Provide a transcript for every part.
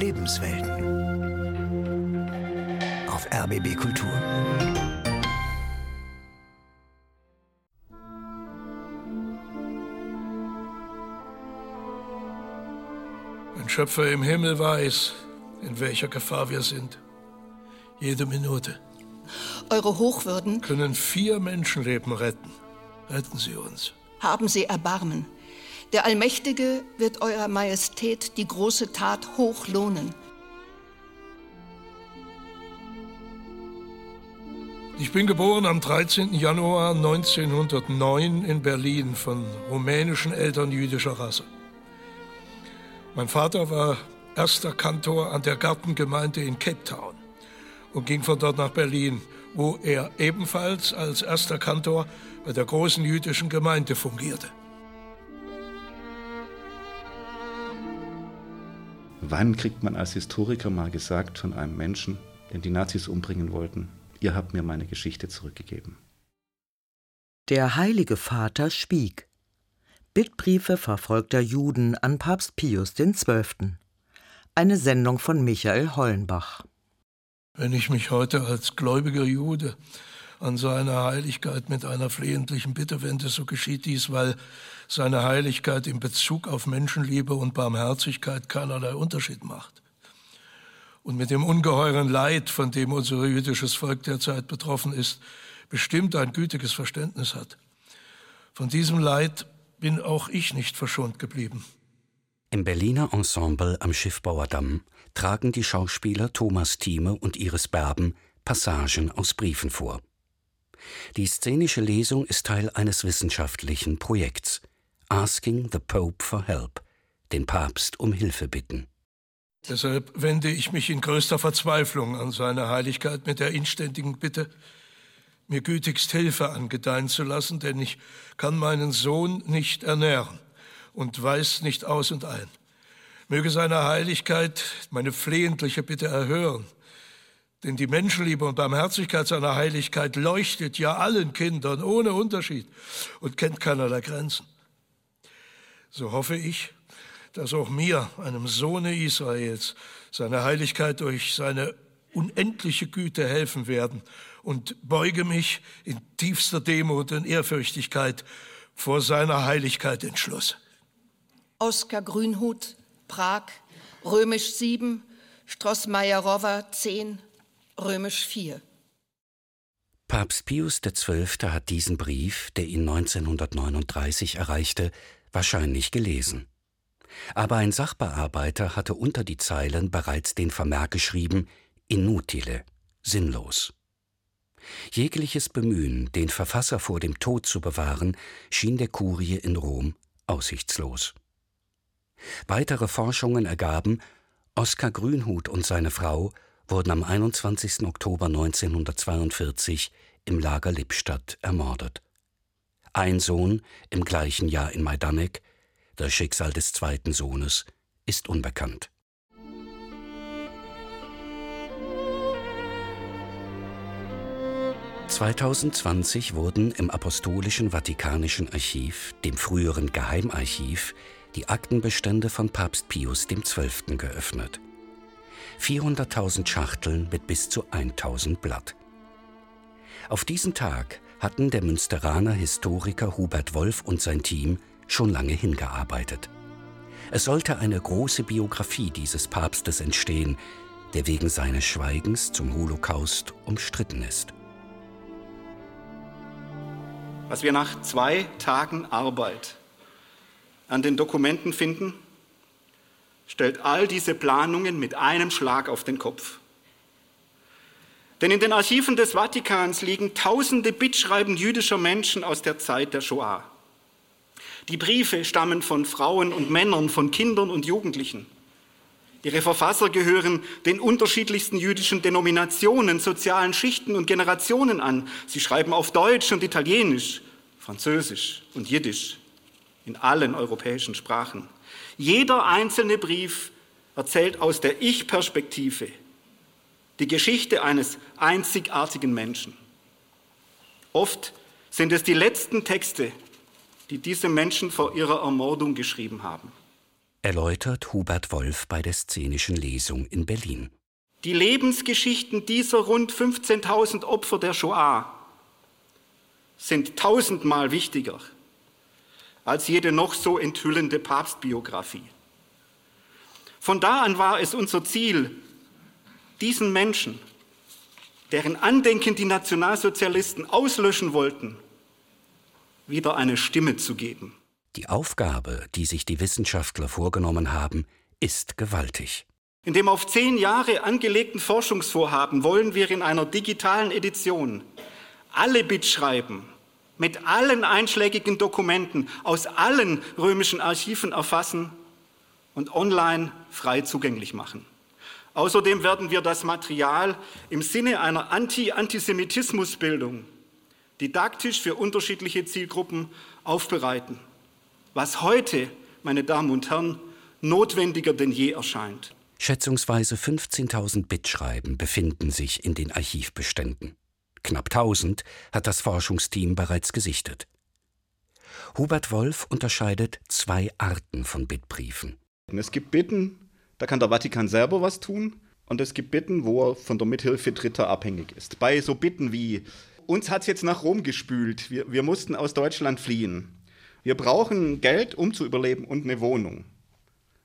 Lebenswelten. Auf RBB Kultur. Ein Schöpfer im Himmel weiß, in welcher Gefahr wir sind. Jede Minute. Eure Hochwürden können vier Menschenleben retten. Retten Sie uns. Haben Sie Erbarmen. Der Allmächtige wird Eurer Majestät die große Tat hoch lohnen. Ich bin geboren am 13. Januar 1909 in Berlin von rumänischen Eltern jüdischer Rasse. Mein Vater war erster Kantor an der Gartengemeinde in Cape Town und ging von dort nach Berlin, wo er ebenfalls als erster Kantor bei der großen jüdischen Gemeinde fungierte. Wann kriegt man als Historiker mal gesagt von einem Menschen, den die Nazis umbringen wollten, ihr habt mir meine Geschichte zurückgegeben? Der Heilige Vater schwieg. Bittbriefe verfolgter Juden an Papst Pius XII. Eine Sendung von Michael Hollenbach. Wenn ich mich heute als gläubiger Jude an seine Heiligkeit mit einer flehentlichen Bitte wende, so geschieht dies, weil seine Heiligkeit in Bezug auf Menschenliebe und Barmherzigkeit keinerlei Unterschied macht. Und mit dem ungeheuren Leid, von dem unser jüdisches Volk derzeit betroffen ist, bestimmt ein gütiges Verständnis hat. Von diesem Leid bin auch ich nicht verschont geblieben. Im Berliner Ensemble am Schiffbauerdamm tragen die Schauspieler Thomas Thieme und Iris Berben Passagen aus Briefen vor. Die szenische Lesung ist Teil eines wissenschaftlichen Projekts Asking the Pope for Help, den Papst um Hilfe bitten. Deshalb wende ich mich in größter Verzweiflung an seine Heiligkeit mit der inständigen Bitte, mir gütigst Hilfe angedeihen zu lassen, denn ich kann meinen Sohn nicht ernähren und weiß nicht aus und ein. Möge seine Heiligkeit meine flehentliche Bitte erhören denn die Menschenliebe und Barmherzigkeit seiner Heiligkeit leuchtet ja allen Kindern ohne Unterschied und kennt keinerlei Grenzen. So hoffe ich, dass auch mir, einem Sohne Israels, seine Heiligkeit durch seine unendliche Güte helfen werden und beuge mich in tiefster Demut und Ehrfürchtigkeit vor seiner Heiligkeit in Schluss. Oskar Grünhut, Prag, Römisch 7, Strossmajerowa 10, Römisch 4. Papst Pius XII. hat diesen Brief, der ihn 1939 erreichte, wahrscheinlich gelesen. Aber ein Sachbearbeiter hatte unter die Zeilen bereits den Vermerk geschrieben inutile, sinnlos. Jegliches Bemühen, den Verfasser vor dem Tod zu bewahren, schien der Kurie in Rom aussichtslos. Weitere Forschungen ergaben, Oskar Grünhut und seine Frau wurden am 21. Oktober 1942 im Lager Lippstadt ermordet. Ein Sohn im gleichen Jahr in Majdanek, das Schicksal des zweiten Sohnes ist unbekannt. (2020) wurden im Apostolischen Vatikanischen Archiv, dem früheren Geheimarchiv, die Aktenbestände von Papst Pius XII. geöffnet. 400.000 Schachteln mit bis zu 1000 Blatt. Auf diesen Tag hatten der Münsteraner Historiker Hubert Wolf und sein Team schon lange hingearbeitet. Es sollte eine große Biografie dieses Papstes entstehen, der wegen seines Schweigens zum Holocaust umstritten ist. Was wir nach zwei Tagen Arbeit an den Dokumenten finden, stellt all diese Planungen mit einem Schlag auf den Kopf. Denn in den Archiven des Vatikans liegen tausende Bittschreiben jüdischer Menschen aus der Zeit der Shoah. Die Briefe stammen von Frauen und Männern, von Kindern und Jugendlichen. Ihre Verfasser gehören den unterschiedlichsten jüdischen Denominationen, sozialen Schichten und Generationen an. Sie schreiben auf Deutsch und Italienisch, Französisch und Jiddisch in allen europäischen Sprachen. Jeder einzelne Brief erzählt aus der Ich-Perspektive die Geschichte eines einzigartigen Menschen. Oft sind es die letzten Texte, die diese Menschen vor ihrer Ermordung geschrieben haben. erläutert Hubert Wolf bei der Szenischen Lesung in Berlin. Die Lebensgeschichten dieser rund 15.000 Opfer der Shoah sind tausendmal wichtiger als jede noch so enthüllende Papstbiografie. Von da an war es unser Ziel, diesen Menschen, deren Andenken die Nationalsozialisten auslöschen wollten, wieder eine Stimme zu geben. Die Aufgabe, die sich die Wissenschaftler vorgenommen haben, ist gewaltig. In dem auf zehn Jahre angelegten Forschungsvorhaben wollen wir in einer digitalen Edition alle Bitschreiben mit allen einschlägigen Dokumenten aus allen römischen Archiven erfassen und online frei zugänglich machen. Außerdem werden wir das Material im Sinne einer Anti-Antisemitismusbildung didaktisch für unterschiedliche Zielgruppen aufbereiten, was heute, meine Damen und Herren, notwendiger denn je erscheint. Schätzungsweise 15.000 Bitschreiben befinden sich in den Archivbeständen. Knapp 1000 hat das Forschungsteam bereits gesichtet. Hubert Wolf unterscheidet zwei Arten von Bittbriefen. Es gibt Bitten, da kann der Vatikan selber was tun. Und es gibt Bitten, wo er von der Mithilfe Dritter abhängig ist. Bei so Bitten wie, uns hat es jetzt nach Rom gespült, wir, wir mussten aus Deutschland fliehen. Wir brauchen Geld, um zu überleben und eine Wohnung.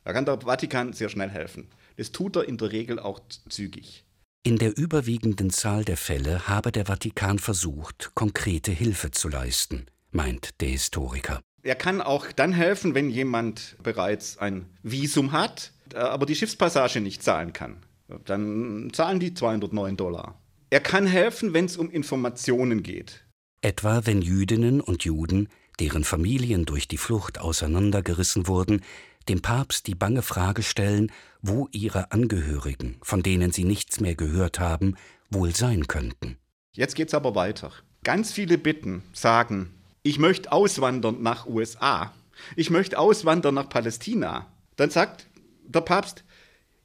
Da kann der Vatikan sehr schnell helfen. Das tut er in der Regel auch zügig. In der überwiegenden Zahl der Fälle habe der Vatikan versucht, konkrete Hilfe zu leisten, meint der Historiker. Er kann auch dann helfen, wenn jemand bereits ein Visum hat, aber die Schiffspassage nicht zahlen kann. Dann zahlen die 209 Dollar. Er kann helfen, wenn es um Informationen geht. Etwa wenn Jüdinnen und Juden, deren Familien durch die Flucht auseinandergerissen wurden, dem Papst die bange Frage stellen, wo ihre Angehörigen, von denen sie nichts mehr gehört haben, wohl sein könnten. Jetzt geht's aber weiter. Ganz viele Bitten sagen, ich möchte auswandern nach USA. Ich möchte auswandern nach Palästina. Dann sagt der Papst,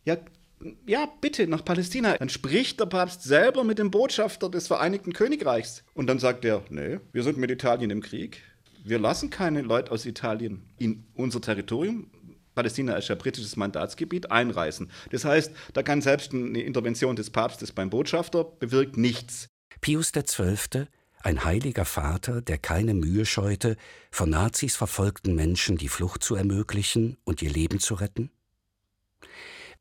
ja, ja, bitte nach Palästina. Dann spricht der Papst selber mit dem Botschafter des Vereinigten Königreichs. Und dann sagt er, nee, wir sind mit Italien im Krieg. Wir lassen keine Leute aus Italien in unser Territorium. Palästina ist ja britisches Mandatsgebiet, einreisen. Das heißt, da kann selbst eine Intervention des Papstes beim Botschafter bewirkt nichts. Pius XII., ein heiliger Vater, der keine Mühe scheute, von Nazis verfolgten Menschen die Flucht zu ermöglichen und ihr Leben zu retten?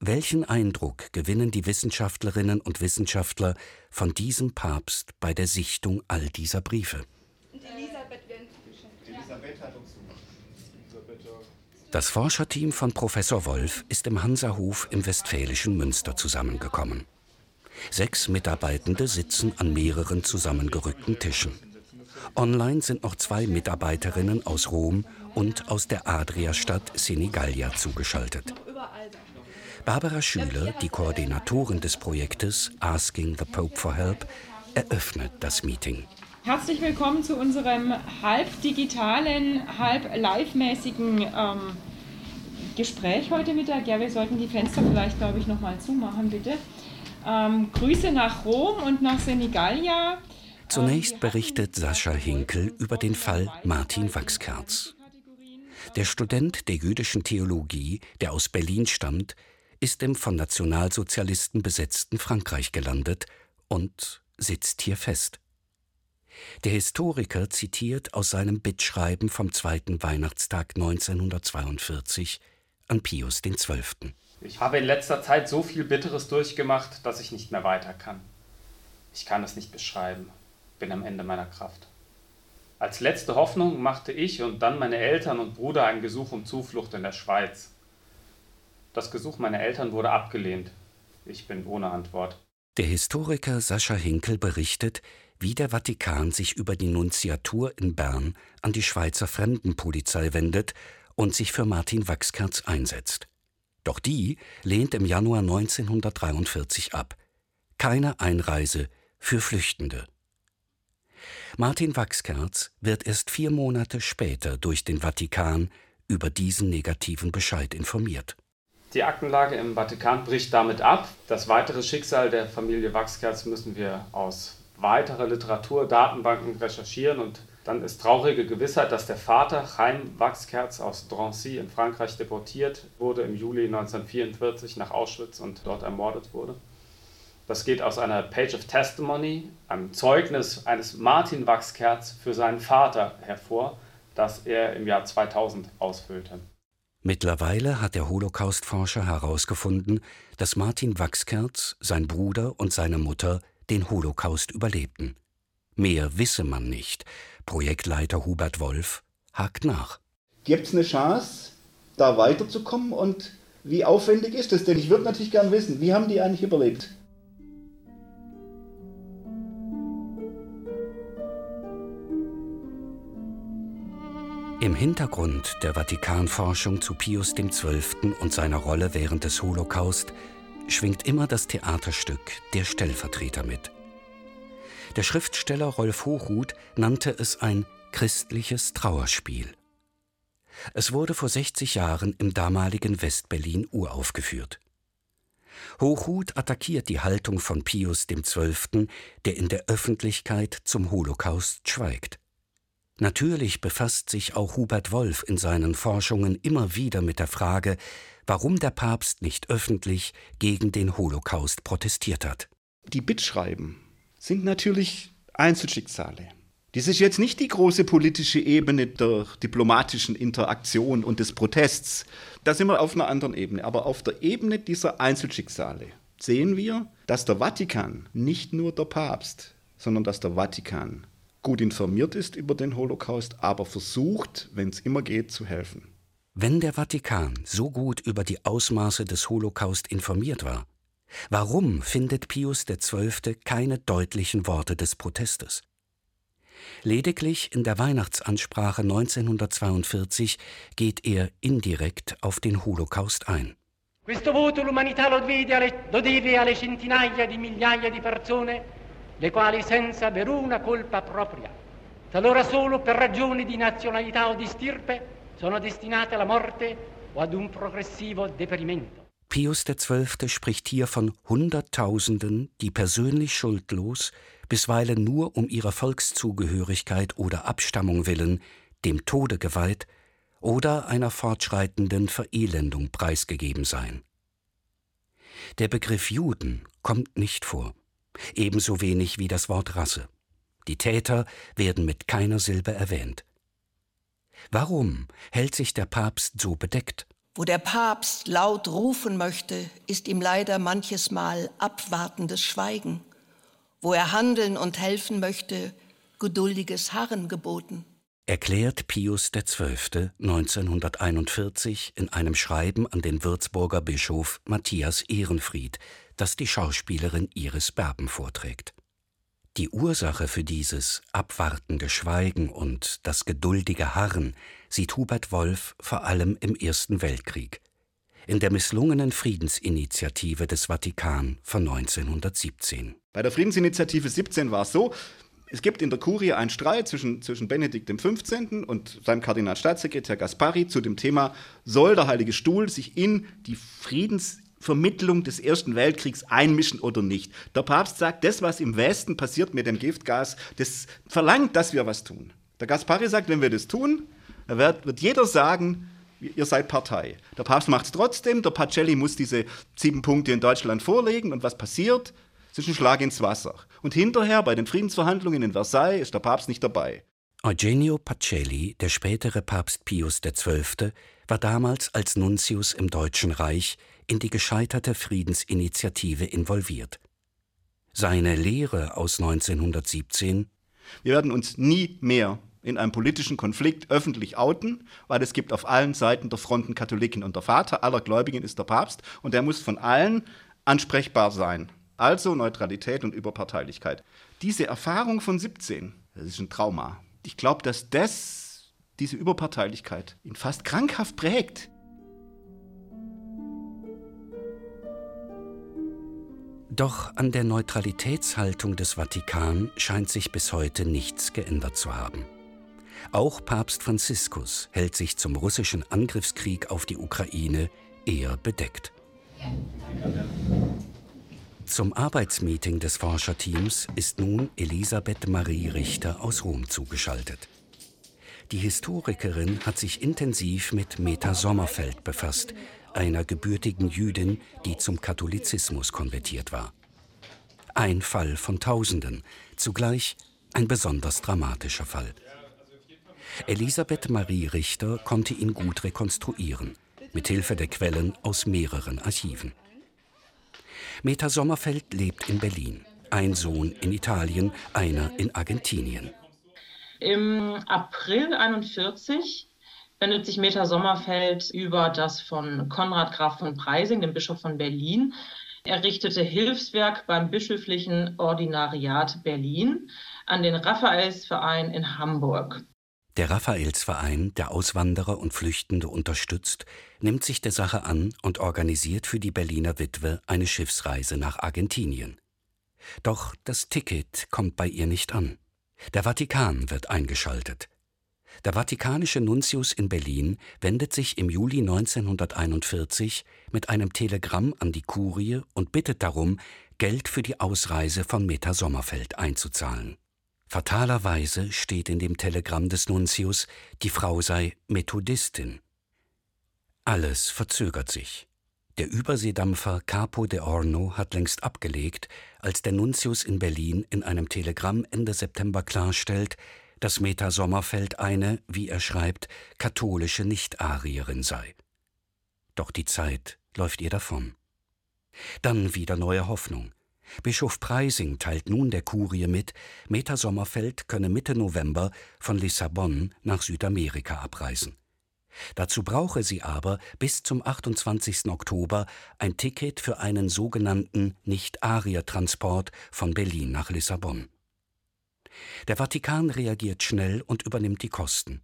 Welchen Eindruck gewinnen die Wissenschaftlerinnen und Wissenschaftler von diesem Papst bei der Sichtung all dieser Briefe? Das Forscherteam von Professor Wolf ist im Hansahof im westfälischen Münster zusammengekommen. Sechs Mitarbeitende sitzen an mehreren zusammengerückten Tischen. Online sind noch zwei Mitarbeiterinnen aus Rom und aus der Adria-Stadt Senigallia zugeschaltet. Barbara Schüler, die Koordinatorin des Projektes Asking the Pope for Help, eröffnet das Meeting. Herzlich willkommen zu unserem halb digitalen, halb live-mäßigen ähm, Gespräch heute Mittag. Ja, wir sollten die Fenster vielleicht, glaube ich, nochmal zumachen, bitte. Ähm, Grüße nach Rom und nach Senigallia. Zunächst ähm, berichtet Sascha Hinkel über den Fall Martin Wachskerz. Der Student der jüdischen Theologie, der aus Berlin stammt, ist im von Nationalsozialisten besetzten Frankreich gelandet und sitzt hier fest. Der Historiker zitiert aus seinem Bittschreiben vom zweiten Weihnachtstag 1942 an Pius XII. Ich habe in letzter Zeit so viel Bitteres durchgemacht, dass ich nicht mehr weiter kann. Ich kann es nicht beschreiben, bin am Ende meiner Kraft. Als letzte Hoffnung machte ich und dann meine Eltern und Bruder ein Gesuch um Zuflucht in der Schweiz. Das Gesuch meiner Eltern wurde abgelehnt. Ich bin ohne Antwort. Der Historiker Sascha Hinkel berichtet, wie der Vatikan sich über die Nunziatur in Bern an die Schweizer Fremdenpolizei wendet und sich für Martin Wachskerz einsetzt. Doch die lehnt im Januar 1943 ab. Keine Einreise für Flüchtende. Martin Wachskerz wird erst vier Monate später durch den Vatikan über diesen negativen Bescheid informiert. Die Aktenlage im Vatikan bricht damit ab. Das weitere Schicksal der Familie Wachskerz müssen wir aus weiterer Literatur, Datenbanken recherchieren und Dann ist traurige Gewissheit, dass der Vater Chaim Wachskerz aus Drancy in Frankreich deportiert wurde im Juli 1944 nach Auschwitz und dort ermordet wurde. Das geht aus einer Page of Testimony, einem Zeugnis eines Martin Wachskerz für seinen Vater hervor, das er im Jahr 2000 ausfüllte. Mittlerweile hat der Holocaust-Forscher herausgefunden, dass Martin Wachskerz, sein Bruder und seine Mutter den Holocaust überlebten. Mehr wisse man nicht. Projektleiter Hubert Wolf hakt nach. Gibt es eine Chance, da weiterzukommen und wie aufwendig ist das? Denn ich würde natürlich gern wissen, wie haben die eigentlich überlebt? Im Hintergrund der Vatikanforschung zu Pius XII. und seiner Rolle während des Holocaust schwingt immer das Theaterstück Der Stellvertreter mit. Der Schriftsteller Rolf Hochhuth nannte es ein christliches Trauerspiel. Es wurde vor 60 Jahren im damaligen Westberlin uraufgeführt. Hochhuth attackiert die Haltung von Pius XII., der in der Öffentlichkeit zum Holocaust schweigt. Natürlich befasst sich auch Hubert Wolf in seinen Forschungen immer wieder mit der Frage, warum der Papst nicht öffentlich gegen den Holocaust protestiert hat. Die Bittschreiben sind natürlich Einzelschicksale. Dies ist jetzt nicht die große politische Ebene der diplomatischen Interaktion und des Protests. Da sind wir auf einer anderen Ebene. Aber auf der Ebene dieser Einzelschicksale sehen wir, dass der Vatikan, nicht nur der Papst, sondern dass der Vatikan gut informiert ist über den Holocaust, aber versucht, wenn es immer geht, zu helfen. Wenn der Vatikan so gut über die Ausmaße des Holocaust informiert war, warum findet Pius XII. keine deutlichen Worte des Protestes? Lediglich in der Weihnachtsansprache 1942 geht er indirekt auf den Holocaust ein. Questo voto l'umanità lo deve alle centinaia di migliaia di persone le quali senza aver una colpa propria, talora solo per ragioni di nazionalità o di stirpe, sono destinate alla morte o ad un progressivo deperimento. Pius XII. spricht hier von Hunderttausenden, die persönlich schuldlos, bisweilen nur um ihrer Volkszugehörigkeit oder Abstammung willen, dem Tode geweiht oder einer fortschreitenden Verelendung preisgegeben seien. Der Begriff Juden kommt nicht vor ebenso wenig wie das Wort Rasse. Die Täter werden mit keiner Silbe erwähnt. Warum hält sich der Papst so bedeckt? Wo der Papst laut rufen möchte, ist ihm leider manches Mal abwartendes Schweigen. Wo er handeln und helfen möchte, geduldiges Harren geboten. Erklärt Pius XII. 1941 in einem Schreiben an den Würzburger Bischof Matthias Ehrenfried, das die Schauspielerin Iris Berben vorträgt. Die Ursache für dieses abwartende Schweigen und das geduldige Harren sieht Hubert Wolf vor allem im Ersten Weltkrieg, in der misslungenen Friedensinitiative des Vatikan von 1917. Bei der Friedensinitiative 17 war es so, es gibt in der Kurie einen Streit zwischen, zwischen Benedikt XV. und seinem Kardinalstaatssekretär Gaspari zu dem Thema, soll der Heilige Stuhl sich in die Friedensinitiative Vermittlung des Ersten Weltkriegs einmischen oder nicht. Der Papst sagt, das, was im Westen passiert mit dem Giftgas, das verlangt, dass wir was tun. Der Gaspari sagt, wenn wir das tun, wird, wird jeder sagen, ihr seid Partei. Der Papst macht es trotzdem, der Pacelli muss diese sieben Punkte in Deutschland vorlegen und was passiert? Es ist ein Schlag ins Wasser. Und hinterher bei den Friedensverhandlungen in Versailles ist der Papst nicht dabei. Eugenio Pacelli, der spätere Papst Pius XII., war damals als Nuntius im Deutschen Reich in die gescheiterte Friedensinitiative involviert. Seine Lehre aus 1917 Wir werden uns nie mehr in einem politischen Konflikt öffentlich outen, weil es gibt auf allen Seiten der Fronten Katholiken und der Vater aller Gläubigen ist der Papst und der muss von allen ansprechbar sein. Also Neutralität und Überparteilichkeit. Diese Erfahrung von 17, das ist ein Trauma. Ich glaube, dass das, diese Überparteilichkeit ihn fast krankhaft prägt. Doch an der Neutralitätshaltung des Vatikan scheint sich bis heute nichts geändert zu haben. Auch Papst Franziskus hält sich zum russischen Angriffskrieg auf die Ukraine eher bedeckt. Zum Arbeitsmeeting des Forscherteams ist nun Elisabeth Marie Richter aus Rom zugeschaltet. Die Historikerin hat sich intensiv mit Meta Sommerfeld befasst, einer gebürtigen Jüdin, die zum Katholizismus konvertiert war. Ein Fall von Tausenden, zugleich ein besonders dramatischer Fall. Elisabeth Marie Richter konnte ihn gut rekonstruieren, mit Hilfe der Quellen aus mehreren Archiven. Meta Sommerfeld lebt in Berlin, ein Sohn in Italien, einer in Argentinien. Im April 41 wendet sich Meta Sommerfeld über das von Konrad Graf von Preising, dem Bischof von Berlin, errichtete Hilfswerk beim Bischöflichen Ordinariat Berlin an den Raphaelsverein in Hamburg. Der Raphaelsverein, der Auswanderer und Flüchtende unterstützt, nimmt sich der Sache an und organisiert für die Berliner Witwe eine Schiffsreise nach Argentinien. Doch das Ticket kommt bei ihr nicht an. Der Vatikan wird eingeschaltet. Der vatikanische Nuntius in Berlin wendet sich im Juli 1941 mit einem Telegramm an die Kurie und bittet darum, Geld für die Ausreise von Meta Sommerfeld einzuzahlen. Fatalerweise steht in dem Telegramm des Nuntius, die Frau sei Methodistin. Alles verzögert sich. Der Überseedampfer Capo de Orno hat längst abgelegt, als der Nuntius in Berlin in einem Telegramm Ende September klarstellt, dass Meta Sommerfeld eine, wie er schreibt, katholische Nicht-Arierin sei. Doch die Zeit läuft ihr davon. Dann wieder neue Hoffnung. Bischof Preising teilt nun der Kurie mit, Meta Sommerfeld könne Mitte November von Lissabon nach Südamerika abreisen. Dazu brauche sie aber bis zum 28. Oktober ein Ticket für einen sogenannten Nicht-Arier-Transport von Berlin nach Lissabon. Der Vatikan reagiert schnell und übernimmt die Kosten.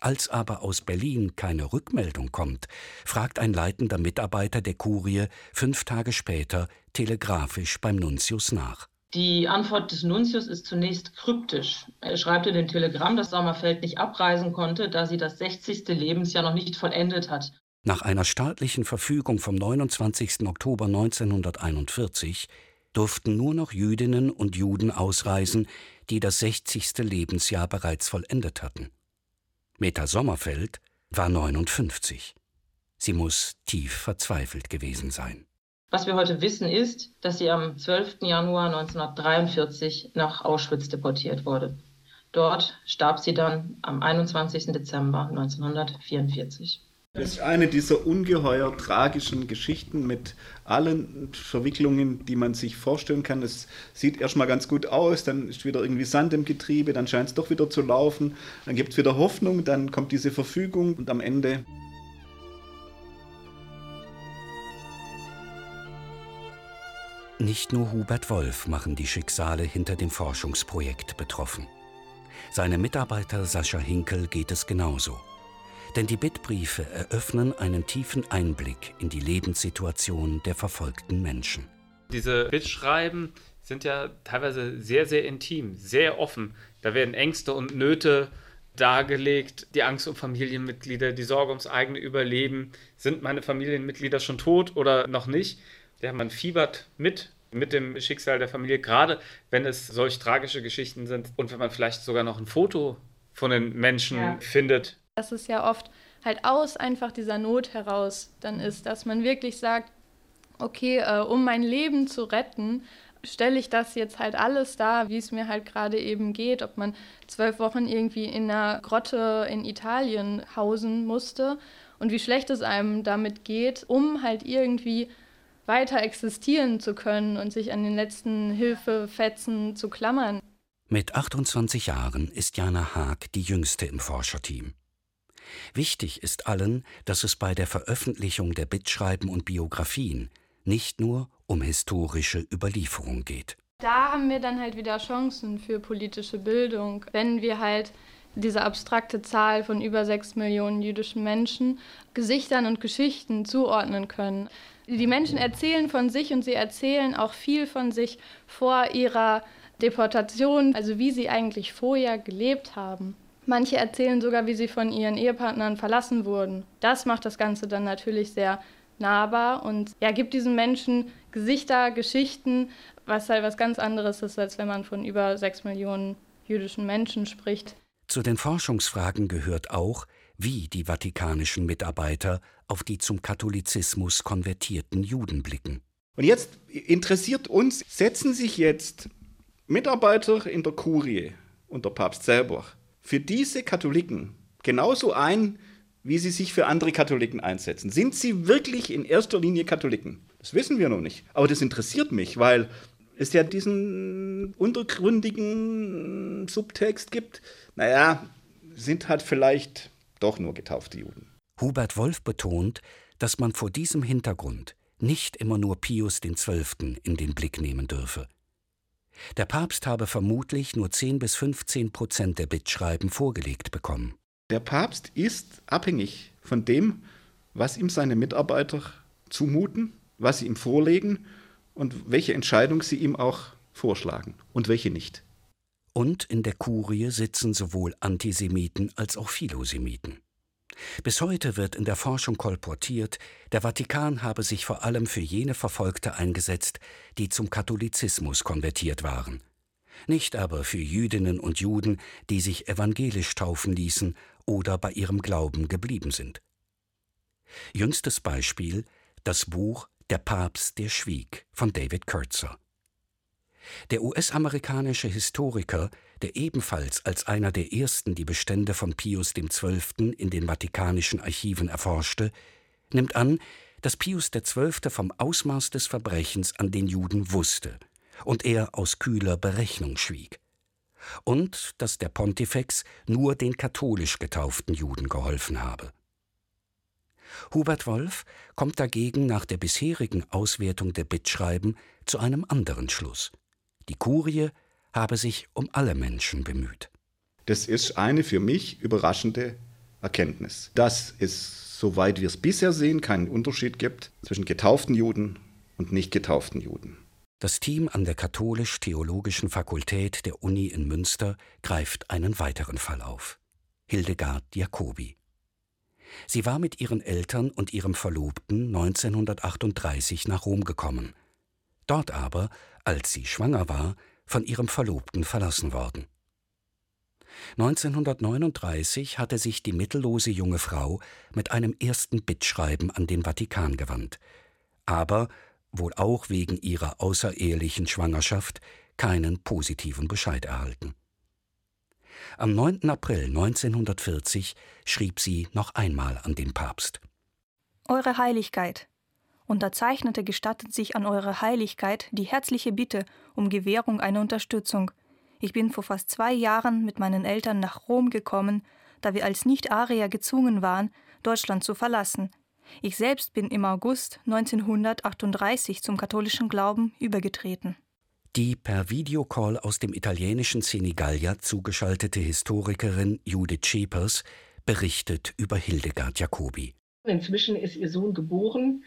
Als aber aus Berlin keine Rückmeldung kommt, fragt ein leitender Mitarbeiter der Kurie fünf Tage später telegrafisch beim Nuntius nach. Die Antwort des Nuntius ist zunächst kryptisch. Er schreibt in dem Telegramm, dass Sommerfeld nicht abreisen konnte, da sie das 60. Lebensjahr noch nicht vollendet hat. Nach einer staatlichen Verfügung vom 29. Oktober 1941 durften nur noch Jüdinnen und Juden ausreisen, die das 60. Lebensjahr bereits vollendet hatten. Meta Sommerfeld war 59. Sie muss tief verzweifelt gewesen sein. Was wir heute wissen, ist, dass sie am 12. Januar 1943 nach Auschwitz deportiert wurde. Dort starb sie dann am 21. Dezember 1944. Das ist eine dieser ungeheuer tragischen Geschichten mit allen Verwicklungen, die man sich vorstellen kann. Es sieht erstmal ganz gut aus, dann ist wieder irgendwie Sand im Getriebe, dann scheint es doch wieder zu laufen, dann gibt es wieder Hoffnung, dann kommt diese Verfügung und am Ende Nicht nur Hubert Wolf machen die Schicksale hinter dem Forschungsprojekt betroffen. Seine Mitarbeiter Sascha Hinkel geht es genauso. Denn die Bittbriefe eröffnen einen tiefen Einblick in die Lebenssituation der verfolgten Menschen. Diese Bittschreiben sind ja teilweise sehr, sehr intim, sehr offen. Da werden Ängste und Nöte dargelegt, die Angst um Familienmitglieder, die Sorge ums eigene Überleben. Sind meine Familienmitglieder schon tot oder noch nicht? Ja, man fiebert mit mit dem Schicksal der Familie, gerade wenn es solch tragische Geschichten sind und wenn man vielleicht sogar noch ein Foto von den Menschen ja. findet. Das ist ja oft halt aus einfach dieser Not heraus dann ist, dass man wirklich sagt, okay, äh, um mein Leben zu retten, stelle ich das jetzt halt alles dar, wie es mir halt gerade eben geht, ob man zwölf Wochen irgendwie in einer Grotte in Italien hausen musste und wie schlecht es einem damit geht, um halt irgendwie weiter existieren zu können und sich an den letzten Hilfefetzen zu klammern. Mit 28 Jahren ist Jana Haag die jüngste im Forscherteam. Wichtig ist allen, dass es bei der Veröffentlichung der Bittschreiben und Biografien nicht nur um historische Überlieferung geht. Da haben wir dann halt wieder Chancen für politische Bildung, wenn wir halt diese abstrakte Zahl von über sechs Millionen jüdischen Menschen Gesichtern und Geschichten zuordnen können. Die Menschen erzählen von sich und sie erzählen auch viel von sich vor ihrer Deportation, also wie sie eigentlich vorher gelebt haben. Manche erzählen sogar, wie sie von ihren Ehepartnern verlassen wurden. Das macht das Ganze dann natürlich sehr nahbar und ja, gibt diesen Menschen Gesichter, Geschichten, was halt was ganz anderes ist, als wenn man von über sechs Millionen jüdischen Menschen spricht. Zu den Forschungsfragen gehört auch, wie die vatikanischen Mitarbeiter auf die zum Katholizismus konvertierten Juden blicken. Und jetzt interessiert uns, setzen sich jetzt Mitarbeiter in der Kurie und der Papst selber für diese Katholiken genauso ein, wie sie sich für andere Katholiken einsetzen. Sind sie wirklich in erster Linie Katholiken? Das wissen wir noch nicht. Aber das interessiert mich, weil es ja diesen untergründigen Subtext gibt. Naja, sind halt vielleicht doch nur getaufte Juden. Hubert Wolf betont, dass man vor diesem Hintergrund nicht immer nur Pius XII. in den Blick nehmen dürfe. Der Papst habe vermutlich nur 10 bis 15 Prozent der Bittschreiben vorgelegt bekommen. Der Papst ist abhängig von dem, was ihm seine Mitarbeiter zumuten, was sie ihm vorlegen und welche Entscheidung sie ihm auch vorschlagen und welche nicht. Und in der Kurie sitzen sowohl Antisemiten als auch Philosemiten. Bis heute wird in der Forschung kolportiert, der Vatikan habe sich vor allem für jene Verfolgte eingesetzt, die zum Katholizismus konvertiert waren. Nicht aber für Jüdinnen und Juden, die sich evangelisch taufen ließen oder bei ihrem Glauben geblieben sind. Jüngstes Beispiel das Buch Der Papst, der schwieg von David Kurtzer. Der US-amerikanische Historiker, der ebenfalls als einer der ersten die Bestände von Pius XII. in den vatikanischen Archiven erforschte, nimmt an, dass Pius XII. vom Ausmaß des Verbrechens an den Juden wusste und er aus kühler Berechnung schwieg. Und dass der Pontifex nur den katholisch getauften Juden geholfen habe. Hubert Wolf kommt dagegen nach der bisherigen Auswertung der Bittschreiben zu einem anderen Schluss. Die Kurie habe sich um alle Menschen bemüht. Das ist eine für mich überraschende Erkenntnis, dass es, soweit wir es bisher sehen, keinen Unterschied gibt zwischen getauften Juden und nicht getauften Juden. Das Team an der Katholisch-Theologischen Fakultät der Uni in Münster greift einen weiteren Fall auf. Hildegard Jacobi. Sie war mit ihren Eltern und ihrem Verlobten 1938 nach Rom gekommen. Dort aber, als sie schwanger war, von ihrem Verlobten verlassen worden. 1939 hatte sich die mittellose junge Frau mit einem ersten Bittschreiben an den Vatikan gewandt, aber, wohl auch wegen ihrer außerehelichen Schwangerschaft, keinen positiven Bescheid erhalten. Am 9. April 1940 schrieb sie noch einmal an den Papst. Eure Heiligkeit, Unterzeichnete gestatten sich an Eure Heiligkeit die herzliche Bitte um Gewährung einer Unterstützung. Ich bin vor fast zwei Jahren mit meinen Eltern nach Rom gekommen, da wir als Nicht-Arier gezwungen waren, Deutschland zu verlassen. Ich selbst bin im August 1938 zum katholischen Glauben übergetreten. Die per Videocall aus dem italienischen Senigallia zugeschaltete Historikerin Judith Schepers berichtet über Hildegard Jacobi. Inzwischen ist ihr Sohn geboren.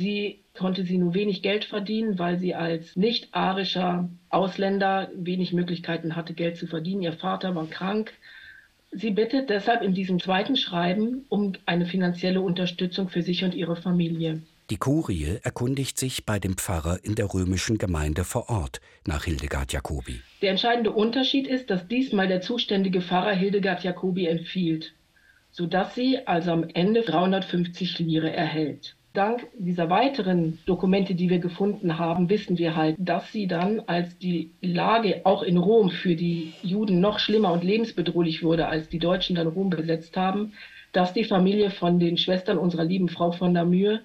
Sie konnte sie nur wenig Geld verdienen, weil sie als nicht-arischer Ausländer wenig Möglichkeiten hatte, Geld zu verdienen. Ihr Vater war krank. Sie bittet deshalb in diesem zweiten Schreiben um eine finanzielle Unterstützung für sich und ihre Familie. Die Kurie erkundigt sich bei dem Pfarrer in der römischen Gemeinde vor Ort nach Hildegard Jacobi. Der entscheidende Unterschied ist, dass diesmal der zuständige Pfarrer Hildegard Jacobi empfiehlt, sodass sie also am Ende 350 Lire erhält. Dank dieser weiteren Dokumente, die wir gefunden haben, wissen wir halt, dass sie dann, als die Lage auch in Rom für die Juden noch schlimmer und lebensbedrohlich wurde, als die Deutschen dann Rom besetzt haben, dass die Familie von den Schwestern unserer lieben Frau von Namur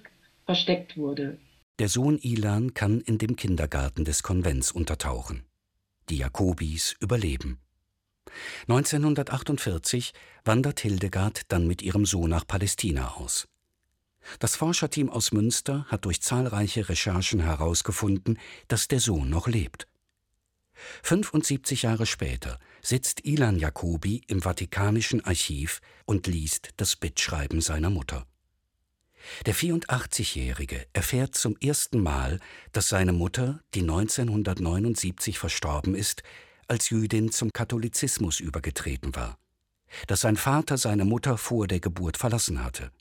versteckt wurde. Der Sohn Ilan kann in dem Kindergarten des Konvents untertauchen. Die Jakobis überleben. 1948 wandert Hildegard dann mit ihrem Sohn nach Palästina aus. Das Forscherteam aus Münster hat durch zahlreiche Recherchen herausgefunden, dass der Sohn noch lebt. 75 Jahre später sitzt Ilan Jacobi im Vatikanischen Archiv und liest das Bittschreiben seiner Mutter. Der 84-Jährige erfährt zum ersten Mal, dass seine Mutter, die 1979 verstorben ist, als Jüdin zum Katholizismus übergetreten war, dass sein Vater seine Mutter vor der Geburt verlassen hatte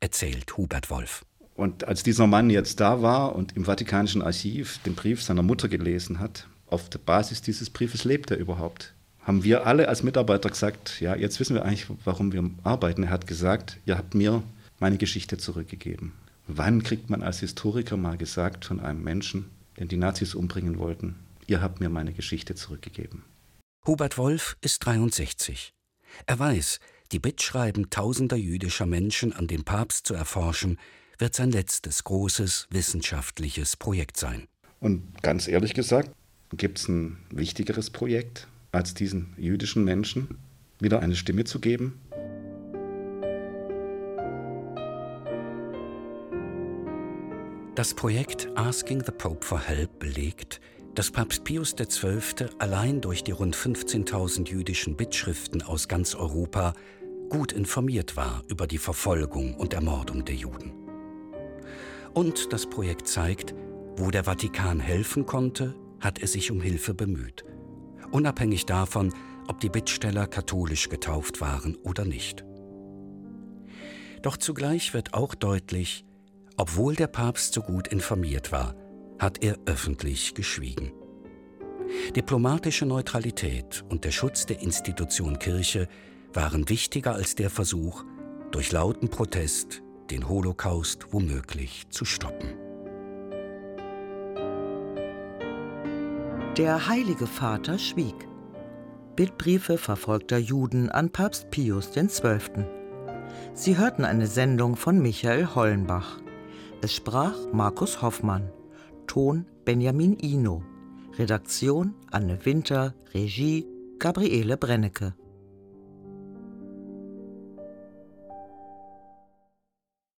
erzählt Hubert Wolf. Und als dieser Mann jetzt da war und im Vatikanischen Archiv den Brief seiner Mutter gelesen hat, auf der Basis dieses Briefes lebt er überhaupt. haben wir alle als Mitarbeiter gesagt, ja, jetzt wissen wir eigentlich, warum wir arbeiten. Er hat gesagt, ihr habt mir meine Geschichte zurückgegeben. Wann kriegt man als Historiker mal gesagt von einem Menschen, den die Nazis umbringen wollten, ihr habt mir meine Geschichte zurückgegeben? Hubert Wolf ist 63. Er weiß, die Bittschreiben tausender jüdischer Menschen an den Papst zu erforschen, wird sein letztes großes wissenschaftliches Projekt sein. Und ganz ehrlich gesagt, gibt es ein wichtigeres Projekt, als diesen jüdischen Menschen wieder eine Stimme zu geben? Das Projekt Asking the Pope for Help belegt, dass Papst Pius XII. allein durch die rund 15.000 jüdischen Bittschriften aus ganz Europa gut informiert war über die Verfolgung und Ermordung der Juden. Und das Projekt zeigt, wo der Vatikan helfen konnte, hat er sich um Hilfe bemüht, unabhängig davon, ob die Bittsteller katholisch getauft waren oder nicht. Doch zugleich wird auch deutlich, obwohl der Papst so gut informiert war, hat er öffentlich geschwiegen. Diplomatische Neutralität und der Schutz der Institution Kirche waren wichtiger als der Versuch, durch lauten Protest den Holocaust womöglich zu stoppen. Der Heilige Vater schwieg. Bittbriefe verfolgter Juden an Papst Pius XII. Sie hörten eine Sendung von Michael Hollenbach. Es sprach Markus Hoffmann. Ton Benjamin Ino. Redaktion Anne Winter. Regie Gabriele Brennecke.